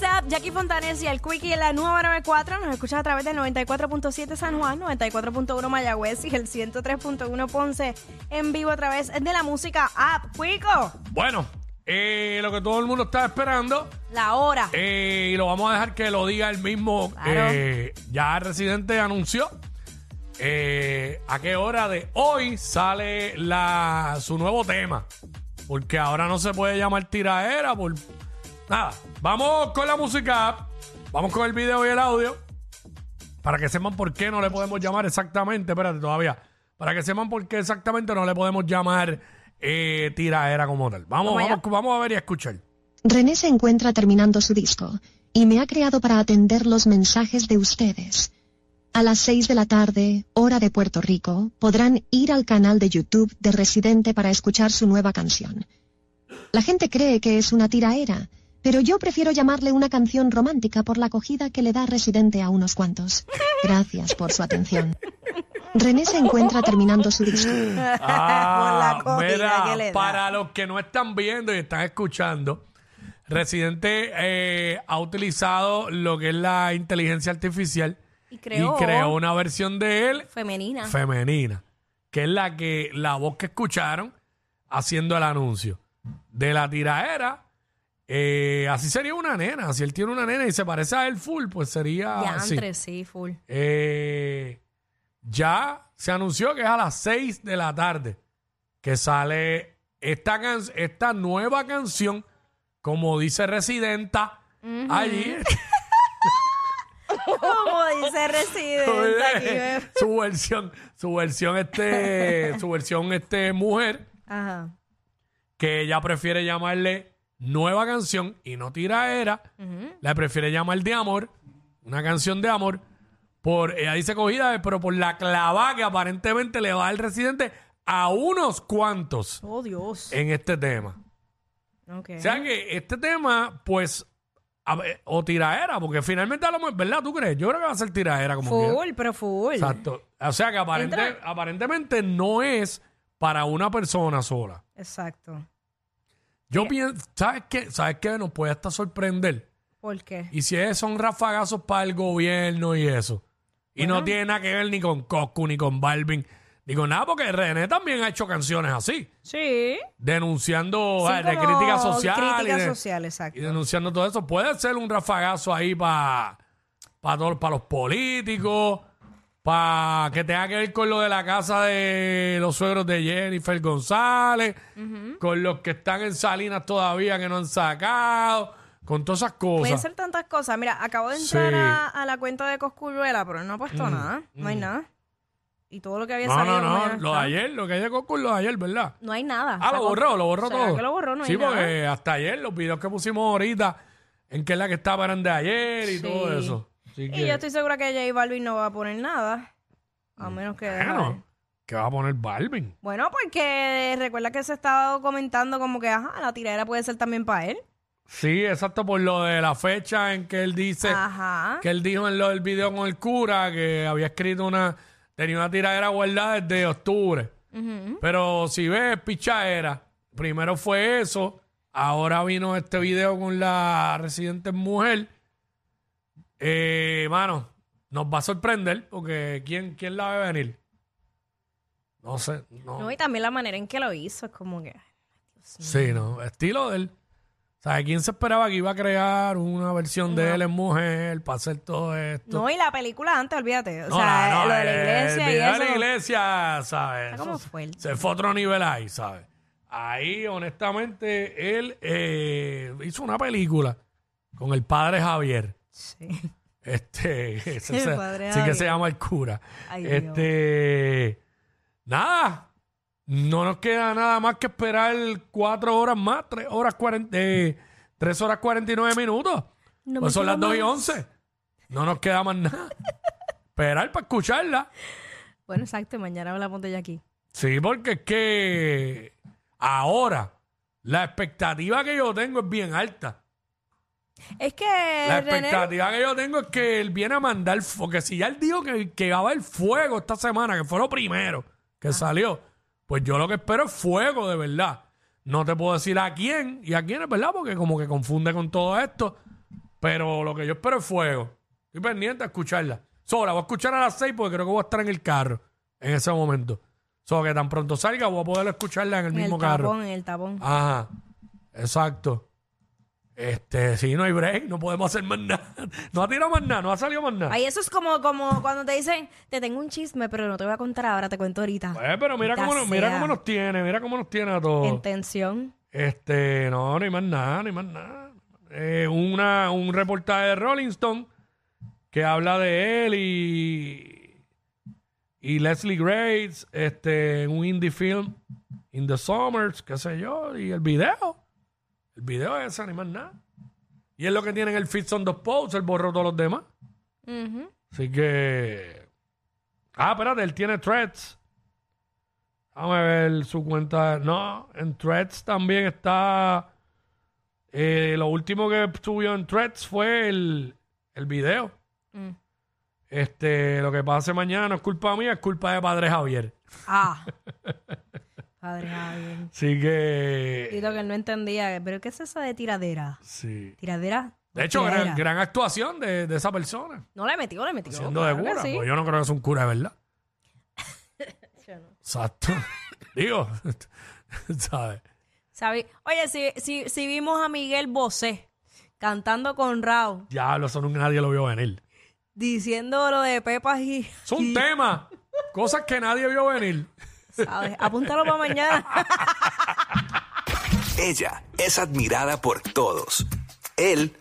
WhatsApp, Jackie Fontanes y el Quickie en la nueva 94. Nos escuchas a través del 94.7 San Juan, 94.1 Mayagüez y el 103.1 Ponce en vivo a través de la música app. Quico, Bueno, eh, lo que todo el mundo está esperando, la hora. eh, y lo vamos a dejar que lo diga el mismo. Claro. eh, ya el residente anunció eh, a qué hora de hoy sale la, su nuevo tema. Porque ahora no se puede llamar tiraera por nada. Vamos con la música. Vamos con el video y el audio. Para que sepan por qué no le podemos llamar exactamente. Espérate todavía. Para que sepan por qué exactamente no le podemos llamar eh, tiraera como tal. Vamos, Vamos allá. vamos, vamos a ver y a escuchar. René se encuentra terminando su disco y me ha creado para atender los mensajes de ustedes. A las 6 de la tarde, hora de Puerto Rico, podrán ir al canal de YouTube de Residente para escuchar su nueva canción. La gente cree que es una tiraera, pero yo prefiero llamarle una canción romántica por la acogida que le da Residente a unos cuantos. Gracias por su atención. René se encuentra terminando su disco. Ah, Por la comida mira, que le da. para los que no están viendo y están escuchando, Residente eh, ha utilizado lo que es la inteligencia artificial Y creó- una versión de él Femenina. femenina, que es la que la voz que escucharon haciendo el anuncio de la tiraera. Eh, así sería una nena. Si él tiene una nena y se parece a él full, pues sería así. Diantre, sí, full. Eh, ya se anunció que es a las 6 de la tarde que sale esta, can- esta nueva canción, como dice Residenta, allí. Como dice ve. su versión, su versión este, su versión este mujer, Ajá. que ella prefiere llamarle nueva canción y no tiraera, la prefiere llamar de amor, una canción de amor, por, ella dice cogida, pero por la clava que aparentemente le va al residente a unos cuantos Oh, Dios. en este tema. Ok. O sea que este tema, pues, a ver, o tiraera, porque finalmente a lo mejor, ¿verdad? ¿Tú crees? Yo creo que va a ser tiraera como quiera. Full, pero full. Exacto. O sea que aparente- Entra- aparentemente no es para una persona sola. Exacto. Yo pienso, ¿sabes qué? ¿Sabes qué? Nos puede hasta sorprender. ¿Por qué? Y si es, son rafagazos para el gobierno y eso. Y no tiene nada que ver ni con Coscu, ni con Balvin, ni con nada, porque René también ha hecho canciones así, Sí. denunciando Sí, ah, de como crítica social. Crítica y, de- social, exacto. y denunciando todo eso. Puede ser un rafagazo ahí para para los políticos, para que tenga que ver con lo de la casa de los suegros de Jennifer González, con los que están en Salinas todavía que no han sacado, con todas esas Pueden cosas. ser tantas cosas. Mira, acabo de entrar Sí. Mm, a, a la cuenta de Coscuyuela, pero no ha puesto nada. No hay nada. Y todo lo que había No, salido. no, no, lo de está. ayer, lo que hay de Coco es lo de ayer, ¿verdad? No hay nada. Ah, lo Sacó- borró, lo borró ¿Será todo. que lo borró? No hay sí, nada. porque hasta ayer los videos que pusimos ahorita, en que es la que estaba eran de ayer y Sí. todo eso. Así Y yo estoy segura que J Balvin no va a poner nada. A menos que. bueno, ¿qué va a poner Balvin? Bueno, porque recuerda que se estaba comentando como que, ajá, la tiradera puede ser también para él. Sí, exacto, por lo de la fecha en que él dice, Ajá. que él dijo en lo del video con el cura que había escrito una, tenía una tiradera guardada desde octubre. Pero si ves, pichadera, primero fue eso, ahora vino este video con la residente mujer. Eh, mano, nos va a sorprender porque ¿quién, quién la ve venir? No sé, no. No, y también la manera en que lo hizo es como que. Sí, no, estilo de él. ¿Sabes quién se esperaba que iba a crear una versión de él en mujer para hacer todo esto? No, y la película antes, olvídate. O No, sea, no, lo de la el iglesia y video eso. de la iglesia, ¿sabes? Está como Eso fuerte. Se fue a otro nivel ahí, ¿sabes? Ahí, honestamente, él eh, hizo una película con el padre Javier. Sí. Este, ese El se- padre sí que Javier. se llama el cura. Ay, Dios. este, nada, no nos queda nada más que esperar cuatro horas más, tres horas cuarenta, eh, tres horas cuarenta y nueve minutos. No pues son las queda dos y más. once. No nos queda más nada. esperar para escucharla. Bueno, exacto. Mañana hablamos de ella aquí. Sí, porque es que ahora la expectativa que yo tengo es bien alta. Es que La René, expectativa que yo tengo es que él viene a mandar, porque si ya él dijo que, que va a haber fuego esta semana, que fue lo primero que salió, pues yo lo que espero es fuego de verdad. No te puedo decir a quién y a quién es verdad, porque como que confunde con todo esto. Pero lo que yo espero es fuego. Estoy pendiente a escucharla. Sola, voy a escuchar a las 6 porque creo que voy a estar en el carro en ese momento. Solo que tan pronto salga voy a poder escucharla en el En mismo el carro. tapón, en el tapón. Ajá. Exacto. Este, si no hay break, no podemos hacer más nada. No ha tirado más nada, no ha salido más nada. Ay, eso es como, como cuando te dicen, te tengo un chisme, pero no te voy a contar ahora, te cuento ahorita. Pues, pero mira cómo, nos- mira cómo nos tiene, mira cómo nos tiene a todos. En tensión. Este, no, no hay más nada, no hay más nada. Eh, una, un reportaje de Rolling Stone que habla de él y, y Leslie Grace, este, en un indie film, In the Summers, qué sé yo, y el video. El video es ese, hay más nada. Y es lo que tiene en el feed son dos posts, él borró todos los demás. Ujú. Así que. Ah, espérate, él tiene threads. Vamos a ver su cuenta. No, en threads también está. eh, lo último que subió en threads fue el, el video. Mm. Este, lo que pase mañana no es culpa mía, es culpa de Padre Javier. Ah. Padre Javier. Así que. Dito que él no entendía, pero ¿qué es eso de tiradera? Sí. ¿Tiradera? De hecho, Tiradera. gran, gran actuación de, de esa persona. No le metió, le metió. Siendo de claro cura. sí. Pues yo no creo que es un cura de verdad. Yo no. Exacto. Digo, ¿sabes? Sabi- Oye, si, si, si vimos a Miguel Bosé cantando con Rao, Ya, eso nunca nadie lo vio venir. diciendo lo de Pepas y... Es un tema. Cosas que nadie vio venir. Apúntalo para mañana. Ella es admirada por todos. Él,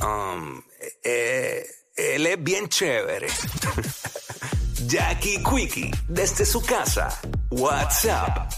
um, eh, él es bien chévere. Jackie Quickie, desde su casa. WhatsApp